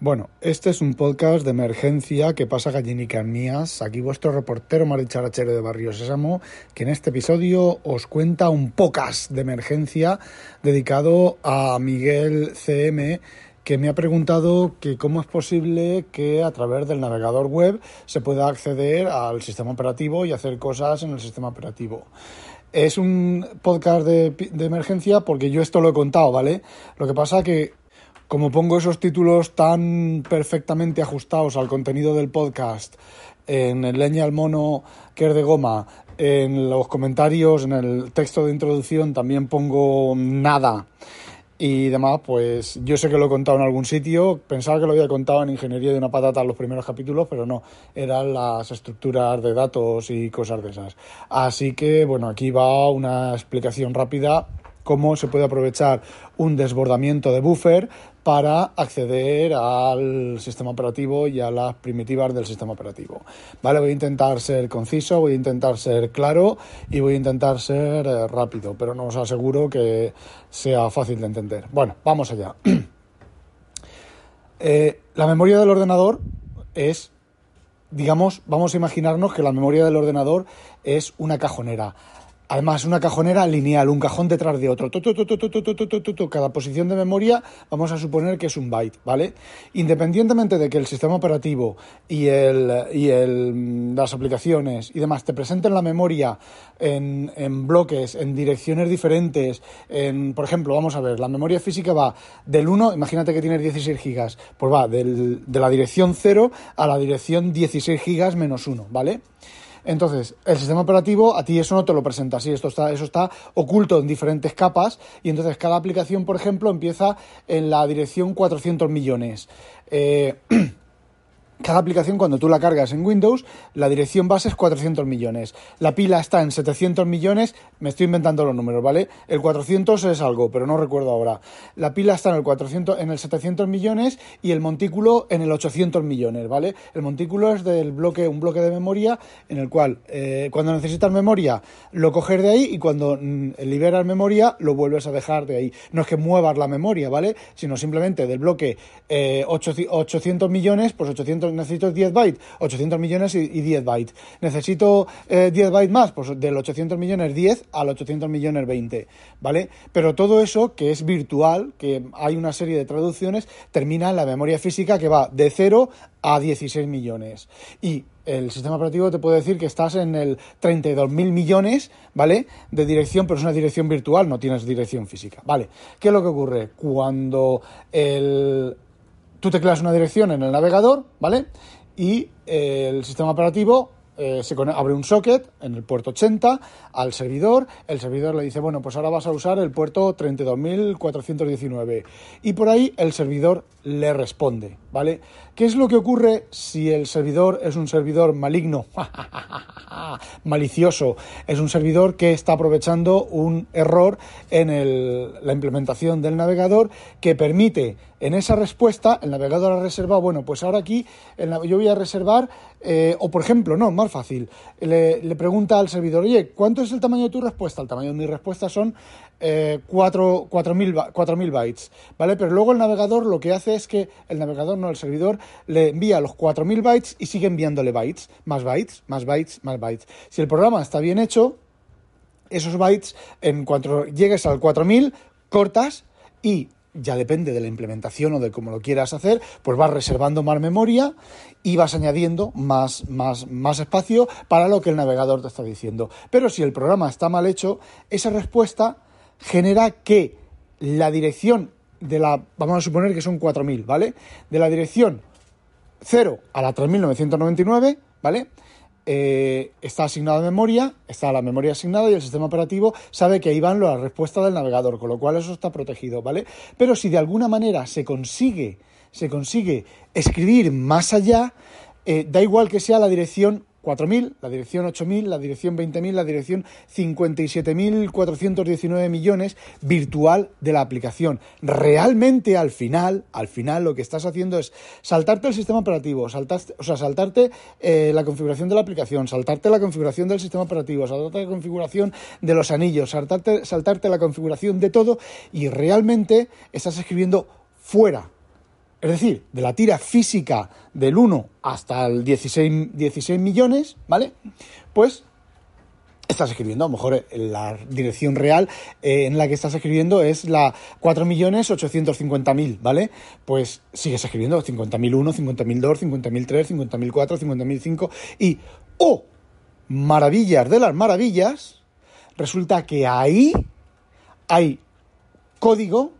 Bueno, este es un podcast de emergencia que pasa gallinicas mías. Aquí vuestro reportero maricharachero de Barrio Sésamo, que en este episodio os cuenta un podcast de emergencia dedicado a Miguel CM, que me ha preguntado que cómo es posible que a través del navegador web se pueda acceder al sistema operativo y hacer cosas en el sistema operativo. Es un podcast de, de emergencia porque yo esto lo he contado, ¿vale? Lo que pasa que como pongo esos títulos tan perfectamente ajustados al contenido del podcast en el leña al mono que es de goma, en los comentarios, en el texto de introducción también pongo nada y demás, pues yo sé que lo he contado en algún sitio, pensaba que lo había contado en Ingeniería de una Patata en los primeros capítulos, pero no, eran las estructuras de datos y cosas de esas. Así que, bueno, aquí va una explicación rápida cómo se puede aprovechar un desbordamiento de buffer para acceder al sistema operativo y a las primitivas del sistema operativo. Vale, voy a intentar ser conciso, voy a intentar ser claro y voy a intentar ser eh, rápido, pero no os aseguro que sea fácil de entender. Bueno, vamos allá. Eh, la memoria del ordenador es, digamos, vamos a imaginarnos que la memoria del ordenador es una cajonera. Además, una cajonera lineal, un cajón detrás de otro. Cada posición de memoria vamos a suponer que es un byte, ¿vale? Independientemente de que el sistema operativo y, el, y el, las aplicaciones y demás te presenten la memoria en, en bloques, en direcciones diferentes, en, por ejemplo, vamos a ver, la memoria física va del 1, imagínate que tienes 16 gigas, pues va del, de la dirección 0 a la dirección 16 gigas menos 1, ¿vale? Entonces, el sistema operativo a ti eso no te lo presenta así, esto está, eso está oculto en diferentes capas y entonces cada aplicación, por ejemplo, empieza en la dirección 400 millones. Eh, Cada aplicación, cuando tú la cargas en Windows, la dirección base es 400 millones. La pila está en 700 millones, me estoy inventando los números, ¿vale? El 400 es algo, pero no recuerdo ahora. La pila está en el, 400, en el 700 millones y el montículo en el 800 millones, ¿vale? El montículo es del bloque, un bloque de memoria en el cual eh, cuando necesitas memoria lo coges de ahí y cuando mm, liberas memoria lo vuelves a dejar de ahí. No es que muevas la memoria, ¿vale? Sino simplemente del bloque 800 eh, millones, pues 800 necesito 10 bytes, 800 millones y, 10 bytes. Necesito 10 eh, bytes más, pues del 800 millones 10 al 800 millones 20, ¿vale? Pero todo eso que es virtual, que hay una serie de traducciones, termina en la memoria física que va de 0 a 16 millones. Y el sistema operativo te puede decir que estás en el 32.000 millones, ¿vale? De dirección, pero es una dirección virtual, no tienes dirección física, ¿vale? ¿Qué es lo que ocurre? Cuando el tú tecleas una dirección en el navegador, ¿vale? Y eh, el sistema operativo eh, se abre un socket en el puerto 80 al servidor, el servidor le dice, bueno, pues ahora vas a usar el puerto 32.419 y por ahí el servidor le responde, ¿vale? ¿Qué es lo que ocurre si el servidor es un servidor maligno, malicioso? Es un servidor que está aprovechando un error en la implementación del navegador que permite en esa respuesta, el navegador ha reservado, bueno, pues ahora aquí yo voy a reservar, eh, o por ejemplo, no, más fácil, le, pregunta al servidor, oye, ¿cuánto es el tamaño de tu respuesta? El tamaño de mi respuesta son eh, 4.000 bytes, ¿vale? Pero luego el navegador lo que hace es que el navegador, no el servidor, le envía los 4.000 bytes y sigue enviándole bytes, más bytes, más bytes, más bytes. Si el programa está bien hecho, esos bytes, en cuanto llegues al 4.000, cortas y ya depende de la implementación o de cómo lo quieras hacer, pues vas reservando más memoria y vas añadiendo más, más, más espacio para lo que el navegador te está diciendo. Pero si el programa está mal hecho, esa respuesta genera que la dirección de la, vamos a suponer que son 4.000, ¿vale? De la dirección 0 a la 3.999, ¿vale? Eh, está asignada memoria, está la memoria asignada y el sistema operativo sabe que ahí van las respuestas del navegador, con lo cual eso está protegido, ¿vale? Pero si de alguna manera se consigue se consigue escribir más allá, eh, da igual que sea la dirección 4.000, la dirección 8.000, la dirección 20.000, la dirección 57.419 millones virtual de la aplicación. Realmente al final, al final lo que estás haciendo es saltarte el sistema operativo, saltarte, o sea, saltarte eh, la configuración de la aplicación, saltarte la configuración del sistema operativo, saltarte la configuración de los anillos, saltarte, saltarte la configuración de todo y realmente estás escribiendo fuera es decir, de la tira física del 1 hasta el 16, 16 millones, ¿vale? Pues estás escribiendo, a lo mejor la dirección real eh, en la que estás escribiendo es la 4.850.000, ¿vale? Pues sigues escribiendo 50.001, 50.002, 50.003, 50.004, 50.005 y, ¡oh! Maravillas de las maravillas, resulta que ahí hay código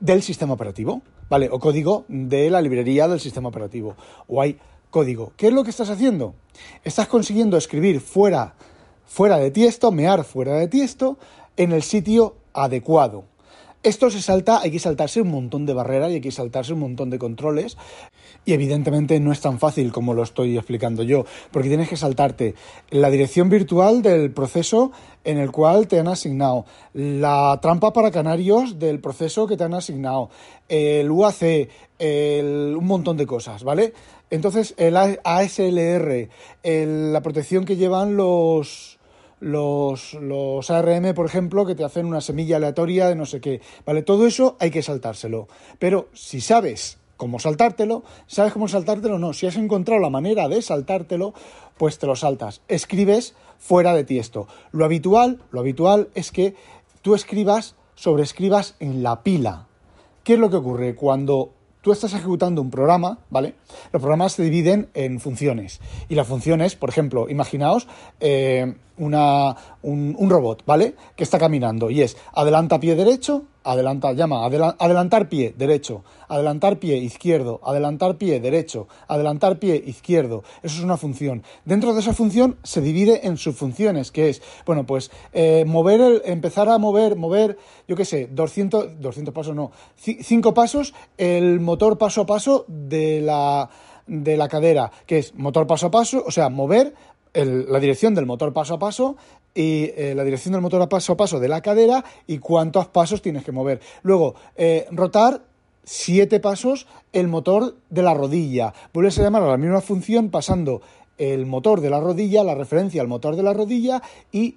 del sistema operativo. ¿Vale? O código de la librería del sistema operativo. O hay código. ¿Qué es lo que estás haciendo? Estás consiguiendo escribir fuera, fuera de tiesto, mear fuera de tiesto, en el sitio adecuado. Esto se salta, hay que saltarse un montón de barreras y hay que saltarse un montón de controles. Y evidentemente no es tan fácil como lo estoy explicando yo, porque tienes que saltarte la dirección virtual del proceso en el cual te han asignado, la trampa para canarios del proceso que te han asignado, el UAC, un montón de cosas, ¿vale? Entonces, el ASLR, la protección que llevan los los, los ARM, por ejemplo, que te hacen una semilla aleatoria de no sé qué. ¿Vale? Todo eso hay que saltárselo. Pero si sabes cómo saltártelo, sabes cómo saltártelo, no. Si has encontrado la manera de saltártelo, pues te lo saltas. Escribes fuera de tiesto. Lo habitual, lo habitual es que tú escribas, sobreescribas en la pila. ¿Qué es lo que ocurre? Cuando tú estás ejecutando un programa, ¿vale? Los programas se dividen en funciones. Y las funciones, por ejemplo, imaginaos eh, una, un, robot, ¿vale? Que está caminando y es adelanta pie derecho, adelanta, llama, adelantar pie derecho, adelantar pie izquierdo, adelantar pie derecho, adelantar pie izquierdo. Eso es una función. Dentro de esa función se divide en subfunciones, que es, bueno, pues eh, mover, el, empezar a mover, mover, yo qué sé, 200, 200 pasos no, 5 pasos, el motor paso a paso de la de la cadera, que es motor paso a paso, o sea, mover la dirección del motor paso a paso y eh, la dirección del motor a paso a paso de la cadera y cuántos pasos tienes que mover. Luego, eh, rotar siete pasos el motor de la rodilla. Vuelves a llamar a la misma función pasando el motor de la rodilla, la referencia al motor de la rodilla y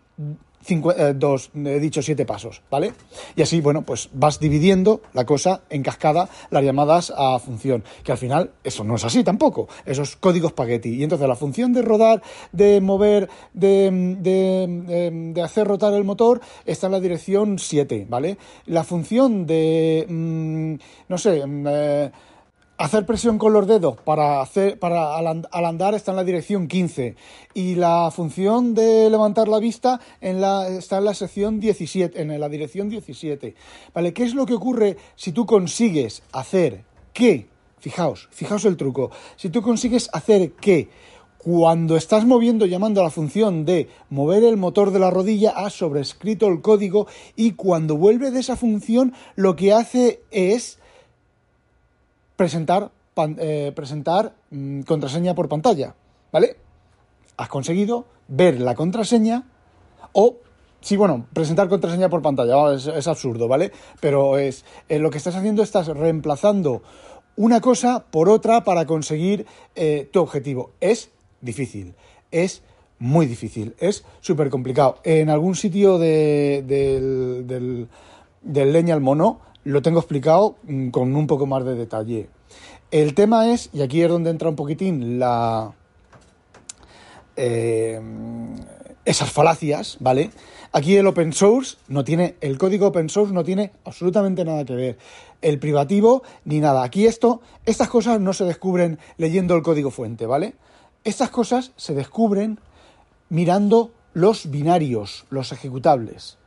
eh, dos, he dicho siete pasos, ¿vale? Y así, bueno, pues vas dividiendo la cosa en cascada, las llamadas a función, que al final eso no es así tampoco, esos códigos spaghetti. Y entonces la función de rodar, de mover, de, de, de, hacer rotar el motor está en la dirección 7, ¿vale? La función de, mm, no sé, mm, eh, Hacer presión con los dedos para, hacer, para al, andar está en la dirección 15 y la función de levantar la vista está en la sección 17, en la dirección 17. ¿Vale? ¿Qué es lo que ocurre si tú consigues hacer que, fijaos, fijaos el truco, si tú consigues hacer que cuando estás moviendo llamando a la función de mover el motor de la rodilla has sobrescrito el código y cuando vuelve de esa función lo que hace es presentar, eh, presentar mm, contraseña por pantalla, ¿vale? Has conseguido ver la contraseña o Sí, bueno, presentar contraseña por pantalla es, absurdo, ¿vale? Pero es eh, lo que estás haciendo, estás reemplazando una cosa por otra para conseguir eh, tu objetivo. Es difícil, es muy difícil, es súper complicado. En algún sitio de, del, del, del leña al mono lo tengo explicado mm, con un poco más de detalle. El tema es, y aquí es donde entra un poquitín la... Eh, esas falacias, ¿vale? Aquí el open source no tiene, el código open source no tiene absolutamente nada que ver. El privativo ni nada. Aquí esto, estas cosas no se descubren leyendo el código fuente, ¿vale? Estas cosas se descubren mirando los binarios, los ejecutables.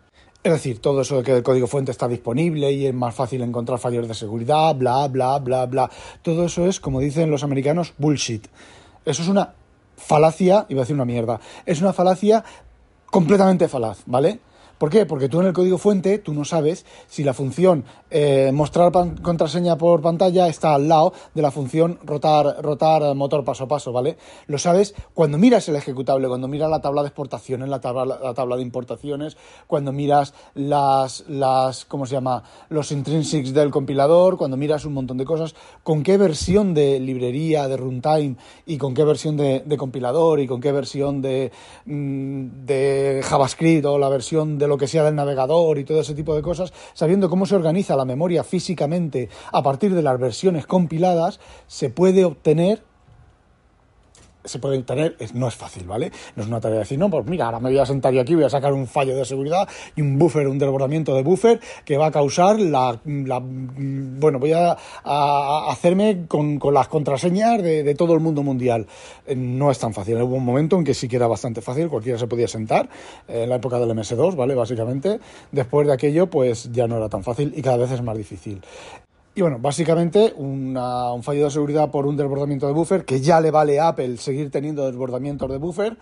Es decir, todo eso de que el código fuente está disponible y es más fácil encontrar fallos de seguridad, bla, bla, bla, bla. Todo eso es, como dicen los americanos, bullshit. Eso es una falacia, iba a decir una mierda, es una falacia completamente falaz, ¿vale? ¿Por qué? Porque tú en el código fuente, tú no sabes si la función eh, mostrar contraseña por pantalla está al lado de la función rotar, rotar motor paso a paso, ¿vale? Lo sabes cuando miras el ejecutable, cuando miras la tabla de exportaciones, la tabla, la tabla de importaciones, cuando miras las, las, ¿cómo se llama? Los intrinsics del compilador, cuando miras un montón de cosas, con qué versión de librería, de runtime y con qué versión de, compilador y con qué versión de, mm, JavaScript o la versión de lo que sea del navegador y todo ese tipo de cosas, sabiendo cómo se organiza la memoria físicamente a partir de las versiones compiladas, se puede obtener se puede tener, no es fácil, ¿vale? No es una tarea de decir, no, pues mira, ahora me voy a sentar yo aquí, voy a sacar un fallo de seguridad y un buffer, un desbordamiento de buffer que va a causar la, bueno, voy a, hacerme con, las contraseñas de, todo el mundo mundial. Eh, no es tan fácil. Hubo un momento en que sí que era bastante fácil, cualquiera se podía sentar, eh, en la época del MS2, ¿vale? Básicamente. Después de aquello, pues ya no era tan fácil y cada vez es más difícil. Y bueno, básicamente un fallo de seguridad por un desbordamiento de buffer, que ya le vale a Apple seguir teniendo desbordamientos de buffer,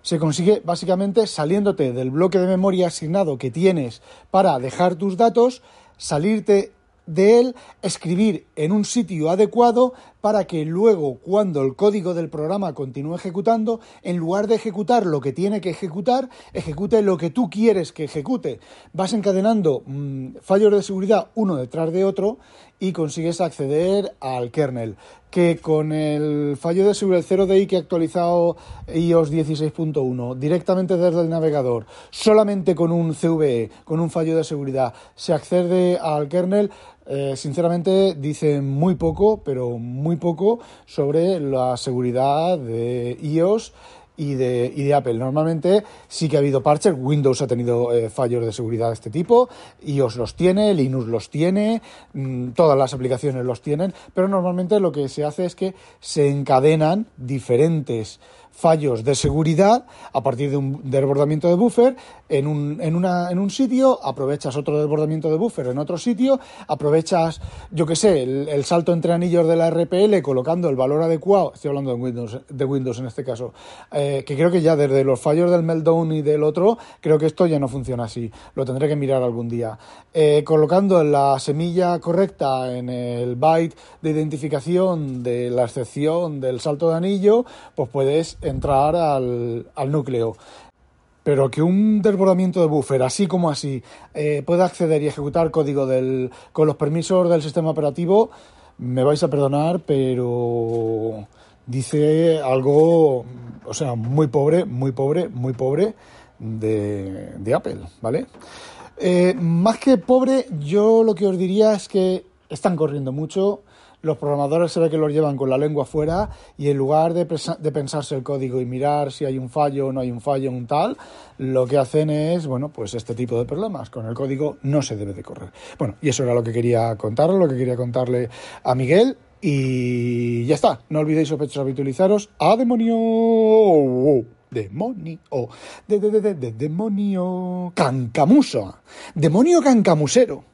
se consigue básicamente saliéndote del bloque de memoria asignado que tienes para dejar tus datos, salirte de él, escribir en un sitio adecuado para que luego, cuando el código del programa continúe ejecutando, en lugar de ejecutar lo que tiene que ejecutar, ejecute lo que tú quieres que ejecute. Vas encadenando mm, fallos de seguridad uno detrás de otro y consigues acceder al kernel. Que con el fallo de seguridad 0DI que ha actualizado iOS 16.1 directamente desde el navegador, solamente con un CVE, con un fallo de seguridad, se accede al kernel, eh, sinceramente dice muy poco, pero muy poco sobre la seguridad de iOS y de, Apple. Normalmente sí que ha habido parches, Windows ha tenido eh, fallos de seguridad de este tipo, iOS los tiene, Linux los tiene, mm, todas las aplicaciones los tienen, pero normalmente lo que se hace es que se encadenan diferentes fallos de seguridad a partir de un desbordamiento de buffer en un, en, una, en un sitio, aprovechas otro desbordamiento de buffer en otro sitio, aprovechas, yo qué sé, el, salto entre anillos de la RPL colocando el valor adecuado, estoy hablando de Windows, de Windows en este caso, eh, que creo que ya desde los fallos del Meltdown y del otro, creo que esto ya no funciona así, lo tendré que mirar algún día. Eh, colocando la semilla correcta en el byte de identificación de la excepción del salto de anillo, pues puedes entrar al, al núcleo. Pero que un desbordamiento de buffer, así como así, eh, pueda acceder y ejecutar código del, con los permisos del sistema operativo, me vais a perdonar, pero dice algo, o sea, muy pobre, muy pobre, muy pobre de, de Apple, ¿vale? Eh, más que pobre, yo lo que os diría es que están corriendo mucho, los programadores se ve que los llevan con la lengua fuera y en lugar de, pensarse el código y mirar si hay un fallo o no hay un fallo, un tal, lo que hacen es, bueno, pues este tipo de problemas. Con el código no se debe de correr. Bueno, y eso era lo que quería contarle, lo que quería contarle a Miguel. Y ya está. No olvidéis, sospechosos, habitualizaros a demonio. Demonio. De, de, de, de, demonio. Cancamuso. Demonio cancamusero.